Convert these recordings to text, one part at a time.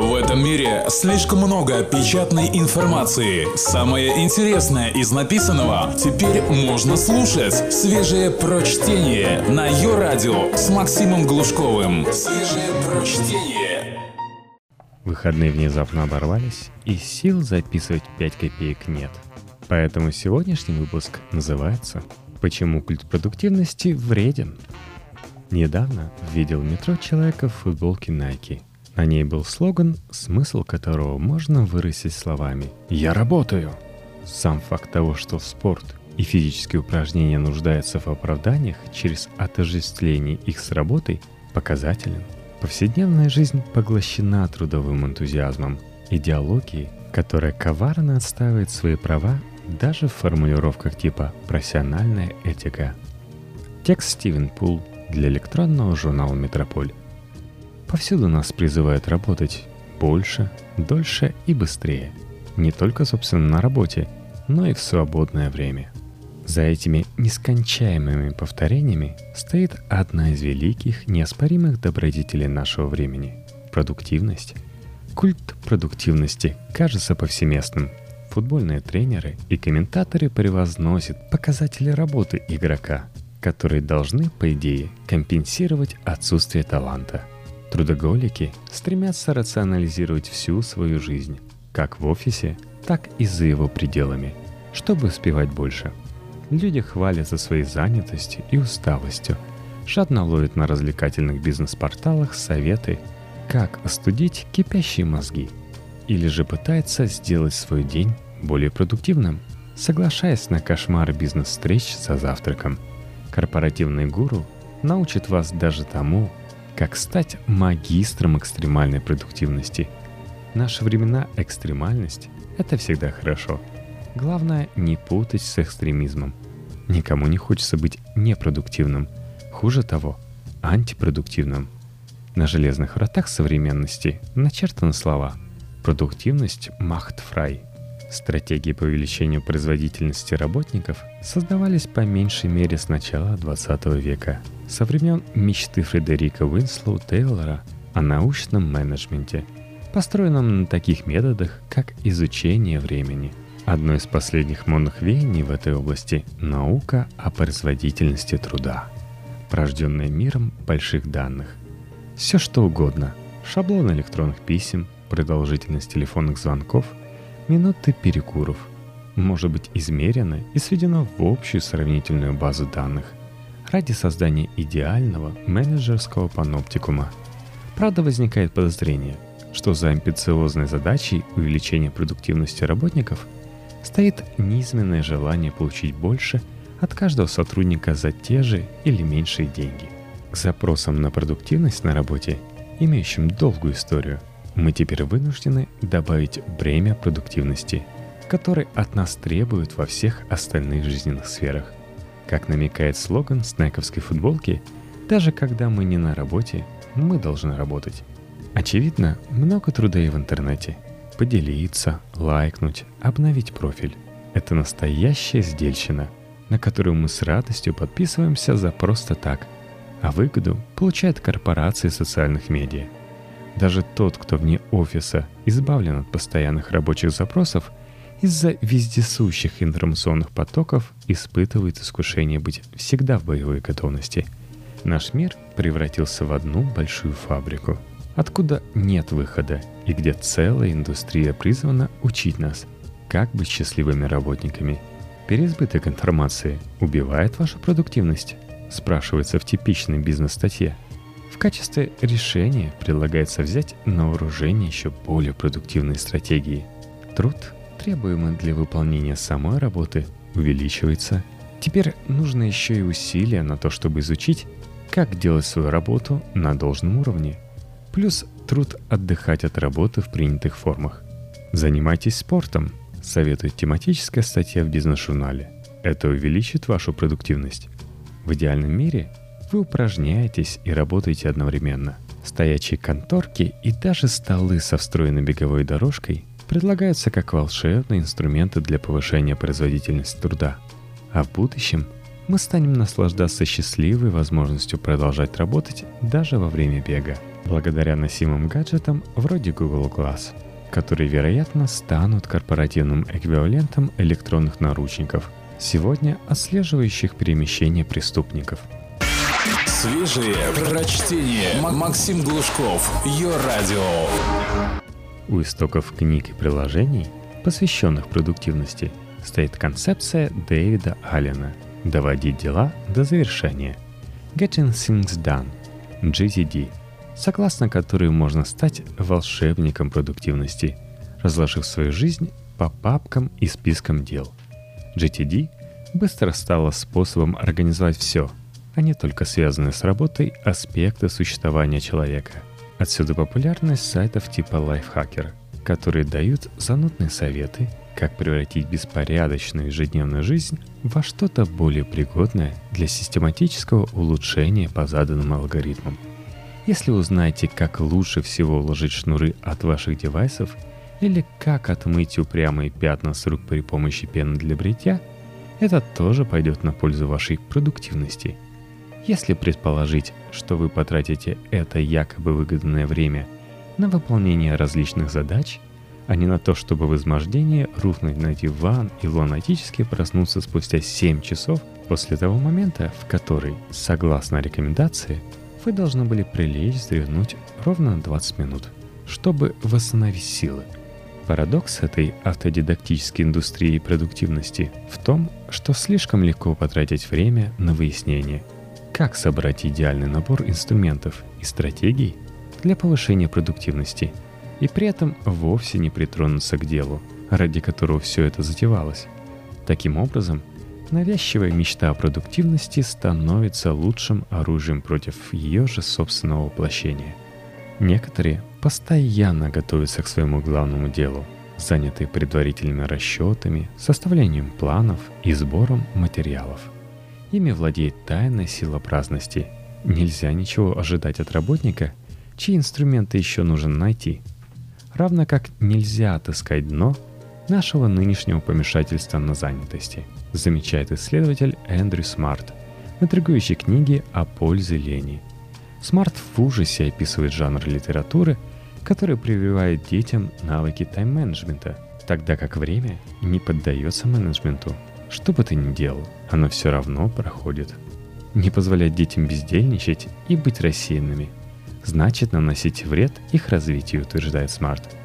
В этом мире слишком много печатной информации. Самое интересное из написанного теперь можно слушать. Свежее прочтение на ее радио с Максимом Глушковым. Свежее прочтение. Выходные внезапно оборвались, и сил записывать 5 копеек нет. Поэтому сегодняшний выпуск называется «Почему культ продуктивности вреден?». Недавно видел в метро человека в футболке Nike – на ней был слоган, смысл которого можно выразить словами «Я работаю». Сам факт того, что в спорт и физические упражнения нуждаются в оправданиях через отождествление их с работой, показателен. Повседневная жизнь поглощена трудовым энтузиазмом, идеологией, которая коварно отстаивает свои права даже в формулировках типа «профессиональная этика». Текст Стивен Пул для электронного журнала «Метрополь». Повсюду нас призывают работать больше, дольше и быстрее. Не только, собственно, на работе, но и в свободное время. За этими нескончаемыми повторениями стоит одна из великих, неоспоримых добродетелей нашего времени – продуктивность. Культ продуктивности кажется повсеместным. Футбольные тренеры и комментаторы превозносят показатели работы игрока, которые должны, по идее, компенсировать отсутствие таланта – Трудоголики стремятся рационализировать всю свою жизнь, как в офисе, так и за его пределами, чтобы успевать больше. Люди хвалятся своей занятостью и усталостью, жадно ловят на развлекательных бизнес-порталах советы, как остудить кипящие мозги, или же пытаются сделать свой день более продуктивным, соглашаясь на кошмар бизнес-встреч за завтраком. Корпоративный гуру научит вас даже тому, как стать магистром экстремальной продуктивности. В наши времена экстремальность – это всегда хорошо. Главное не путать с экстремизмом. Никому не хочется быть непродуктивным. Хуже того, антипродуктивным. На железных вратах современности начертаны слова «Продуктивность macht frei», Стратегии по увеличению производительности работников создавались по меньшей мере с начала 20 века, со времен мечты Фредерика Уинслоу Тейлора о научном менеджменте, построенном на таких методах, как изучение времени. Одно из последних модных веяний в этой области – наука о производительности труда, порожденная миром больших данных. Все что угодно – шаблон электронных писем, продолжительность телефонных звонков – минуты перекуров может быть измерено и сведено в общую сравнительную базу данных ради создания идеального менеджерского паноптикума. Правда, возникает подозрение, что за амбициозной задачей увеличения продуктивности работников стоит низменное желание получить больше от каждого сотрудника за те же или меньшие деньги. К запросам на продуктивность на работе, имеющим долгую историю – мы теперь вынуждены добавить бремя продуктивности, которое от нас требуют во всех остальных жизненных сферах. Как намекает слоган снековской футболки, даже когда мы не на работе, мы должны работать. Очевидно, много труда и в интернете. Поделиться, лайкнуть, обновить профиль. Это настоящая сдельщина, на которую мы с радостью подписываемся за просто так, а выгоду получают корпорации социальных медиа – даже тот, кто вне офиса избавлен от постоянных рабочих запросов, из-за вездесущих информационных потоков испытывает искушение быть всегда в боевой готовности. Наш мир превратился в одну большую фабрику, откуда нет выхода и где целая индустрия призвана учить нас, как быть счастливыми работниками. Переизбыток информации убивает вашу продуктивность, спрашивается в типичной бизнес-статье – качестве решения предлагается взять на вооружение еще более продуктивные стратегии. Труд, требуемый для выполнения самой работы, увеличивается. Теперь нужно еще и усилия на то, чтобы изучить, как делать свою работу на должном уровне. Плюс труд отдыхать от работы в принятых формах. Занимайтесь спортом, советует тематическая статья в бизнес-журнале. Это увеличит вашу продуктивность. В идеальном мире вы упражняетесь и работаете одновременно. Стоячие конторки и даже столы со встроенной беговой дорожкой предлагаются как волшебные инструменты для повышения производительности труда. А в будущем мы станем наслаждаться счастливой возможностью продолжать работать даже во время бега – благодаря носимым гаджетам вроде Google Glass, которые, вероятно, станут корпоративным эквивалентом электронных наручников, сегодня отслеживающих перемещение преступников. Свежие прочтение. Максим Глушков. Ее радио. У истоков книг и приложений, посвященных продуктивности, стоит концепция Дэвида Аллена «Доводить дела до завершения» Getting Things Done, GTD, согласно которой можно стать волшебником продуктивности, разложив свою жизнь по папкам и спискам дел. GTD быстро стала способом организовать все, не только связанные с работой аспекты существования человека. Отсюда популярность сайтов типа Lifehacker, которые дают занудные советы – как превратить беспорядочную ежедневную жизнь во что-то более пригодное для систематического улучшения по заданным алгоритмам. Если узнаете, как лучше всего уложить шнуры от ваших девайсов или как отмыть упрямые пятна с рук при помощи пены для бритья, это тоже пойдет на пользу вашей продуктивности. Если предположить, что вы потратите это якобы выгодное время на выполнение различных задач – а не на то, чтобы в измождении рухнуть на диван и лунатически проснуться спустя 7 часов после того момента, в который, согласно рекомендации, вы должны были прилечь вздремнуть ровно на 20 минут, чтобы восстановить силы. Парадокс этой автодидактической индустрии продуктивности в том, что слишком легко потратить время на выяснение, как собрать идеальный набор инструментов и стратегий для повышения продуктивности – и при этом вовсе не притронуться к делу, ради которого все это затевалось. Таким образом, навязчивая мечта о продуктивности становится лучшим оружием против ее же собственного воплощения. Некоторые постоянно готовятся к своему главному делу, занятые предварительными расчетами, составлением планов и сбором материалов. Ими владеет тайная сила праздности. Нельзя ничего ожидать от работника, чьи инструменты еще нужно найти – равно как нельзя отыскать дно нашего нынешнего помешательства на занятости, замечает исследователь Эндрю Смарт в интригующей книге о пользе лени. Смарт в ужасе описывает жанр литературы, который прививает детям навыки тайм-менеджмента, тогда как время не поддается менеджменту. Что бы ты ни делал, оно все равно проходит. Не позволять детям бездельничать и быть рассеянными – значит наносить вред их развитию, утверждает Смарт.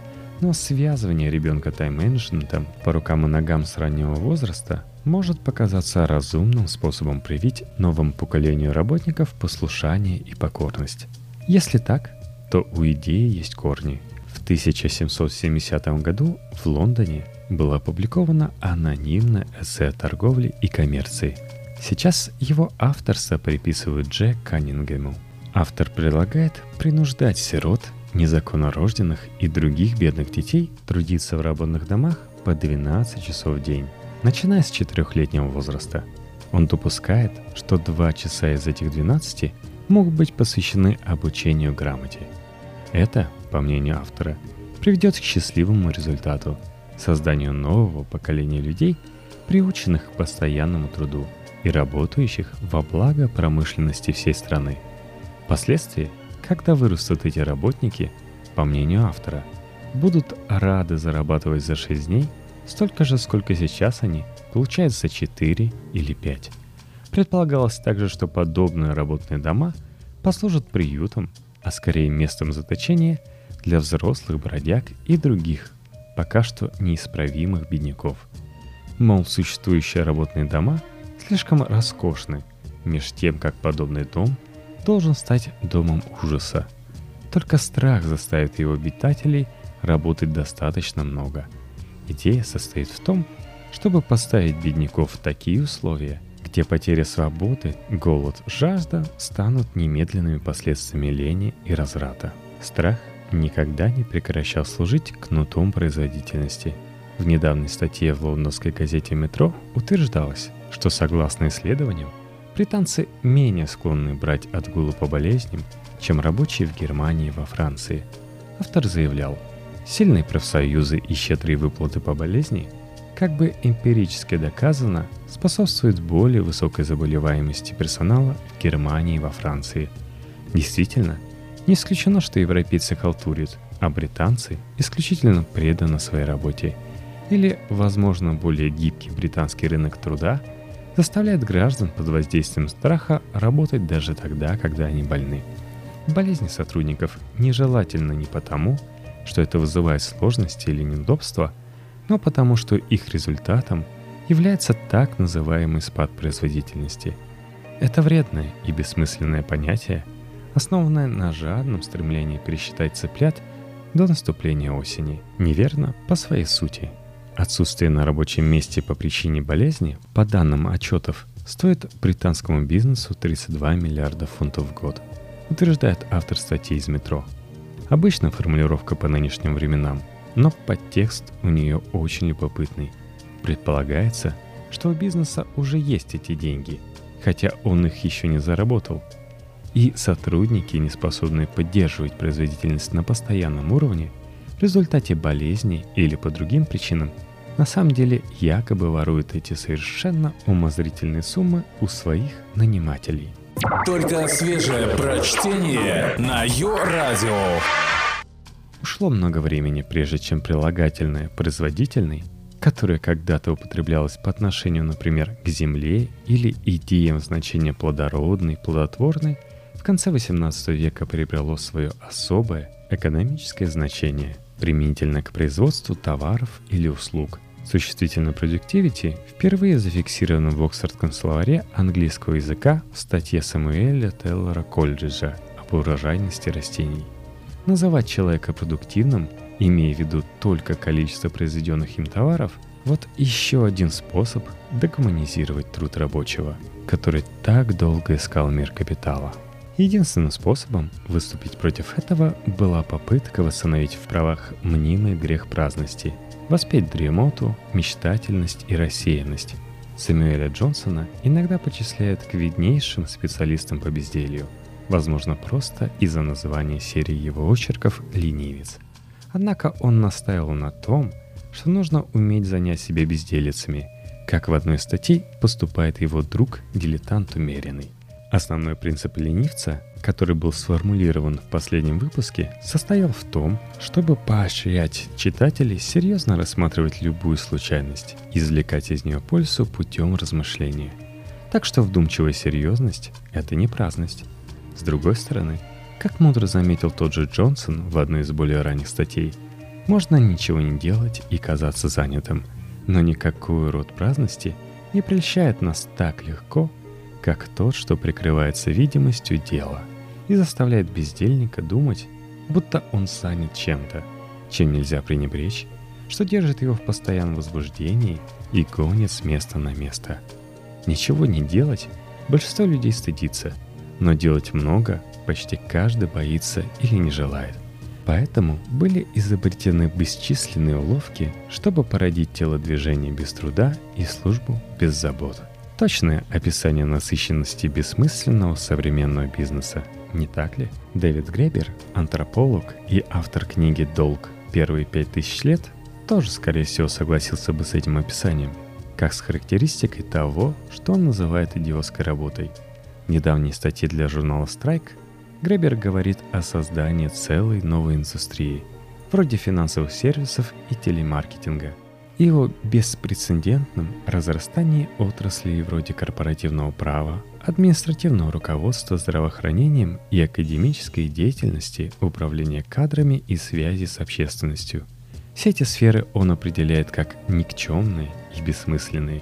Но связывание ребенка тайм-менеджментом по рукам и ногам с раннего возраста может показаться разумным способом привить новому поколению работников послушание и покорность. Если так, то у идеи есть корни. В 1770 году в Лондоне было опубликовано анонимное эссе о торговле и коммерции. Сейчас его авторство приписывают Дже Каннингему – Автор предлагает принуждать сирот, незаконнорожденных и других бедных детей трудиться в работных домах по 12 часов в день, начиная с 4-летнего возраста. Он допускает, что 2 часа из этих 12 могут быть посвящены обучению грамоте. Это, по мнению автора, приведет к счастливому результату – созданию нового поколения людей, приученных к постоянному труду и работающих во благо промышленности всей страны – Впоследствии, когда вырастут эти работники, по мнению автора, будут рады зарабатывать за 6 дней столько же, сколько сейчас они получают за 4 или 5. Предполагалось также, что подобные работные дома послужат приютом, а скорее местом заточения для взрослых бродяг и других, пока что неисправимых бедняков. Мол, существующие работные дома слишком роскошны, меж тем, как подобный дом должен стать домом ужаса. Только страх заставит его обитателей работать достаточно много. Идея состоит в том, чтобы поставить бедняков в такие условия, где потеря свободы, голод, жажда станут немедленными последствиями лени и разврата. Страх никогда не прекращал служить кнутом производительности. В недавней статье в лондонской газете «Метро» утверждалось, что согласно исследованиям, Британцы менее склонны брать отгулы по болезням, чем рабочие в Германии и во Франции. Автор заявлял, сильные профсоюзы и щедрые выплаты по болезни, как бы эмпирически доказано, способствуют более высокой заболеваемости персонала в Германии и во Франции. Действительно, Не исключено, что европейцы халтурят, а британцы исключительно преданы своей работе. Или, возможно, более гибкий британский рынок труда заставляет граждан под воздействием страха работать даже тогда, когда они больны. Болезни сотрудников нежелательны не потому, что это вызывает сложности или неудобства, но потому что их результатом является так называемый спад производительности. Это вредное и бессмысленное понятие – основанная на жадном стремлении пересчитать цыплят до наступления осени. Неверно по своей сути. Отсутствие на рабочем месте по причине болезни, по данным отчетов, стоит британскому бизнесу 32 миллиарда фунтов в год, утверждает автор статьи из метро. Обычная формулировка по нынешним временам, но подтекст у нее очень любопытный. Предполагается, что у бизнеса уже есть эти деньги, хотя он их еще не заработал – и сотрудники, не способные поддерживать производительность на постоянном уровне, в результате болезни или по другим причинам, на самом деле якобы воруют эти совершенно умозрительные суммы у своих нанимателей. Только свежее прочтение на Йо-Радио. Ушло много времени, прежде чем прилагательное «производительный», которое когда-то употреблялось по отношению, например, к земле или идеям значения плодородный, плодотворный – конце XVIII века приобрело свое особое экономическое значение применительно к производству товаров или услуг. Существительное productivity впервые зафиксировано в Оксфордском словаре английского языка в статье Самуэля Теллора Колриджа об урожайности растений. Называть человека продуктивным, имея в виду только количество произведенных им товаров, вот еще один способ декоммунизировать труд рабочего, который так долго искал мир капитала – Единственным способом выступить против этого была попытка восстановить в правах мнимый грех праздности, воспеть дремоту, мечтательность и рассеянность. Сэмюэля Джонсона иногда почисляют к виднейшим специалистам по безделью, возможно, просто из-за названия серии его очерков «Ленивец». Однако он настаивал на том, что нужно уметь занять себя безделицами, как в одной статье поступает его друг, дилетант умеренный. Основной принцип ленивца, который был сформулирован в последнем выпуске, состоял в том, чтобы поощрять читателей серьезно рассматривать любую случайность, извлекать из нее пользу путем размышления. Так что вдумчивая серьезность – это не праздность. С другой стороны, как мудро заметил тот же Джонсон в одной из более ранних статей, можно ничего не делать и казаться занятым, но никакой род праздности не прельщает нас так легко, как тот, что прикрывается видимостью дела и заставляет бездельника думать, будто он занят чем-то, чем нельзя пренебречь, что держит его в постоянном возбуждении и гонит с места на место. Ничего не делать большинство людей стыдится, но делать много почти каждый боится или не желает. Поэтому были изобретены бесчисленные уловки, чтобы породить телодвижение без труда и службу без забот. Точное описание насыщенности бессмысленного современного бизнеса, не так ли? Дэвид Гребер, антрополог и автор книги «Долг. Первые пять тысяч лет» тоже, скорее всего, согласился бы с этим описанием, как с характеристикой того, что он называет идиотской работой. В недавней статье для журнала «Страйк» Гребер говорит о создании целой новой индустрии, вроде финансовых сервисов и телемаркетинга – и о беспрецедентном разрастании отраслей вроде корпоративного права, административного руководства здравоохранением и академической деятельности, управления кадрами и связи с общественностью. Все эти сферы он определяет как никчемные и бессмысленные.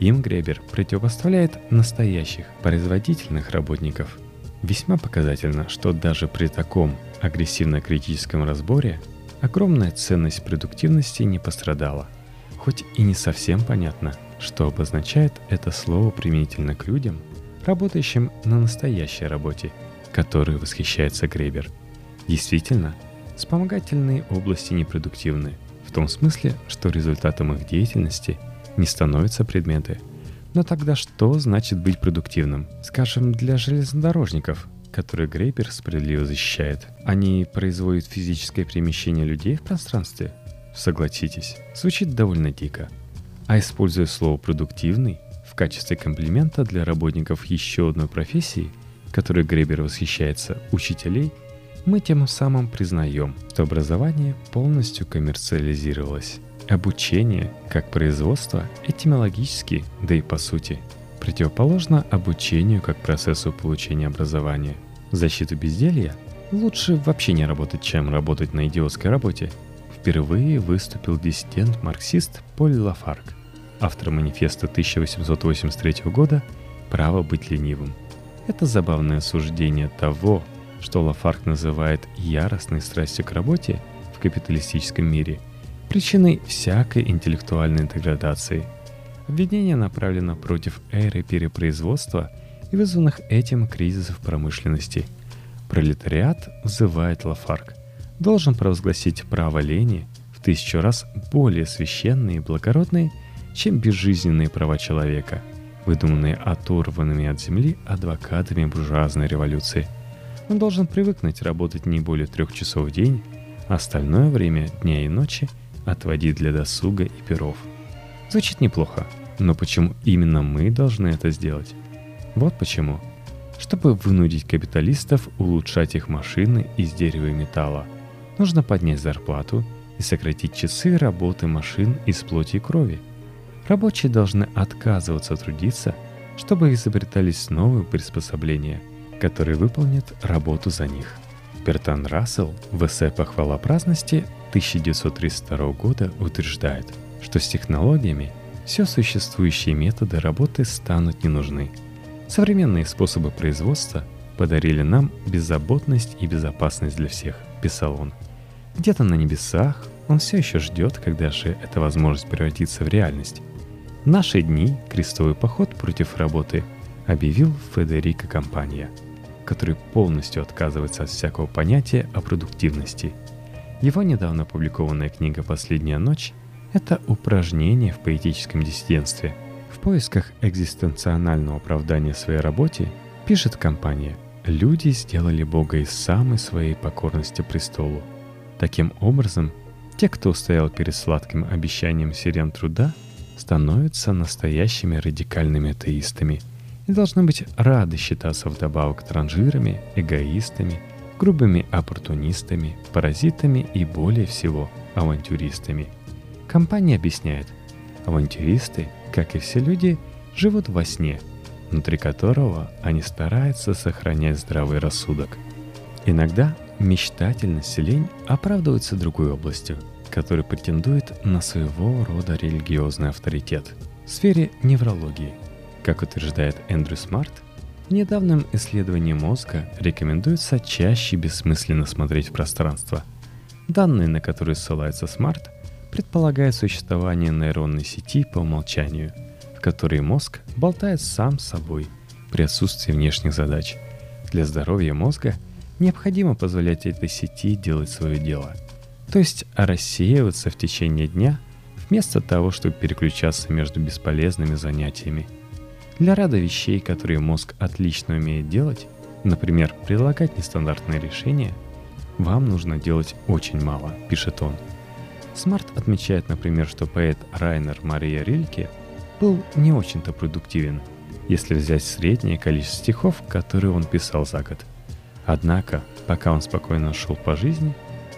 Им Гребер противопоставляет настоящих производительных работников. Весьма показательно, что даже при таком агрессивно-критическом разборе огромная ценность продуктивности не пострадала – Хоть и не совсем понятно, что обозначает это слово применительно к людям, работающим на настоящей работе, которой восхищается Гребер. Действительно, вспомогательные области непродуктивны, в том смысле, что результатом их деятельности не становятся предметы. Но тогда что значит быть продуктивным? Скажем, для железнодорожников, которые Грейбер справедливо защищает. Они производят физическое перемещение людей в пространстве – Согласитесь, звучит довольно дико. А используя слово «продуктивный» в качестве комплимента для работников еще одной профессии, которой Гребер восхищается, учителей, мы тем самым признаем, что образование полностью коммерциализировалось. Обучение, как производство, этимологически, да и по сути, противоположно обучению как процессу получения образования. Защиту безделья лучше вообще не работать, чем работать на идиотской работе. Впервые выступил диссидент-марксист Поль Лафарк, автор манифеста 1883 года «Право быть ленивым». Это забавное суждение того, что Лафарк называет яростной страстью к работе в капиталистическом мире, причиной всякой интеллектуальной деградации. Обвинение направлено против эры перепроизводства и вызванных этим кризисов промышленности. Пролетариат, взывает Лафарк, должен провозгласить право лени в тысячу раз более священные и благородные, чем безжизненные права человека, выдуманные оторванными от земли адвокатами буржуазной революции – он должен привыкнуть работать не более трех часов в день, а остальное время дня и ночи отводить для досуга и перов. Звучит неплохо, но почему именно мы должны это сделать? Вот почему. Чтобы вынудить капиталистов улучшать их машины из дерева и металла, нужно поднять зарплату и сократить часы работы машин из плоти и крови. Рабочие должны отказываться трудиться, чтобы изобретались новые приспособления – который выполнит работу за них. Бертан Рассел в эссе «Похвала праздности» 1932 года утверждает, что с технологиями все существующие методы работы станут не нужны. Современные способы производства подарили нам беззаботность и безопасность для всех, писал он. Где-то на небесах он все еще ждет, когда же эта возможность превратится в реальность. В наши дни крестовый поход против работы объявил Федерико Компания – который полностью отказывается от всякого понятия о продуктивности. Его недавно опубликованная книга «Последняя ночь» — это упражнение в поэтическом диссидентстве. В поисках экзистенционального оправдания своей работе пишет компания «Люди сделали Бога из самой своей покорности престолу». Таким образом, те, кто устоял перед сладким обещанием сирен труда, становятся настоящими радикальными атеистами – и должны быть рады считаться вдобавок транжирами, эгоистами, грубыми оппортунистами, паразитами и более всего авантюристами. Компания объясняет, авантюристы, как и все люди, живут во сне, внутри которого они стараются сохранять здравый рассудок. Иногда мечтательность и лень оправдываются другой областью, которая претендует на своего рода религиозный авторитет в сфере неврологии – как утверждает Эндрю Смарт, в недавнем исследовании мозга рекомендуется чаще бессмысленно смотреть в пространство. Данные, на которые ссылается Смарт, предполагают существование нейронной сети по умолчанию, в которой мозг болтает сам с собой при отсутствии внешних задач. Для здоровья мозга необходимо позволять этой сети делать свое дело, то есть рассеиваться в течение дня вместо того, чтобы переключаться между бесполезными занятиями – для ряда вещей, которые мозг отлично умеет делать, например, предлагать нестандартные решения, вам нужно делать очень мало, пишет он. Смарт отмечает, например, что поэт Райнер Мария Рильке был не очень-то продуктивен, если взять среднее количество стихов, которые он писал за год. Однако, пока он спокойно шел по жизни,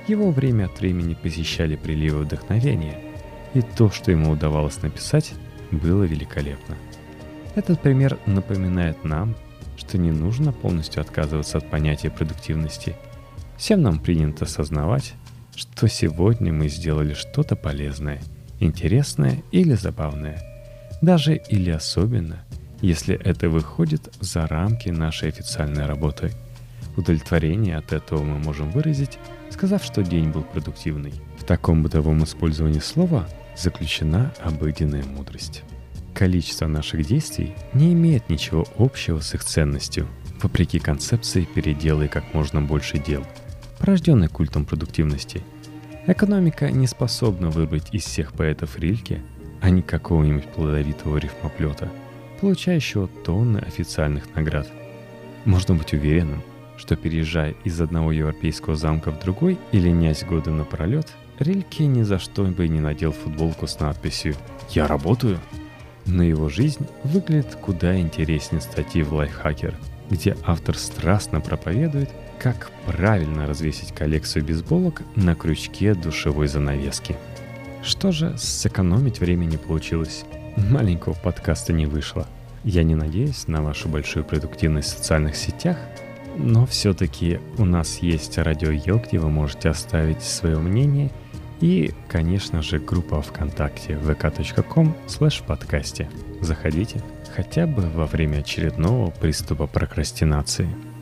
его время от времени посещали приливы вдохновения, и то, что ему удавалось написать, было великолепно. Этот пример напоминает нам, что не нужно полностью отказываться от понятия продуктивности. Всем нам принято осознавать, что сегодня мы сделали что-то полезное, интересное или забавное. Даже или особенно, если это выходит за рамки нашей официальной работы. Удовлетворение от этого мы можем выразить, сказав, что день был продуктивный. В таком бытовом использовании слова заключена обыденная мудрость. Количество наших действий не имеет ничего общего с их ценностью, вопреки концепции «переделай как можно больше дел», порожденной культом продуктивности. Экономика не способна выбрать из всех поэтов Рильке, а не какого-нибудь плодовитого рифмоплета, получающего тонны официальных наград. Можно быть уверенным, что переезжая из одного европейского замка в другой или нясь годы напролет, Рильке ни за что бы не надел футболку с надписью «Я работаю», но его жизнь выглядит куда интереснее статьи в Lifehacker. где автор страстно проповедует, как правильно развесить коллекцию бейсболок на крючке душевой занавески. Что же, сэкономить время не получилось. Маленького подкаста не вышло. Я не надеюсь на вашу большую продуктивность в социальных сетях, но все-таки у нас есть радио Ел, где вы можете оставить свое мнение – и, конечно же, группа ВКонтакте vk.com slash подкасте. Заходите хотя бы во время очередного приступа прокрастинации –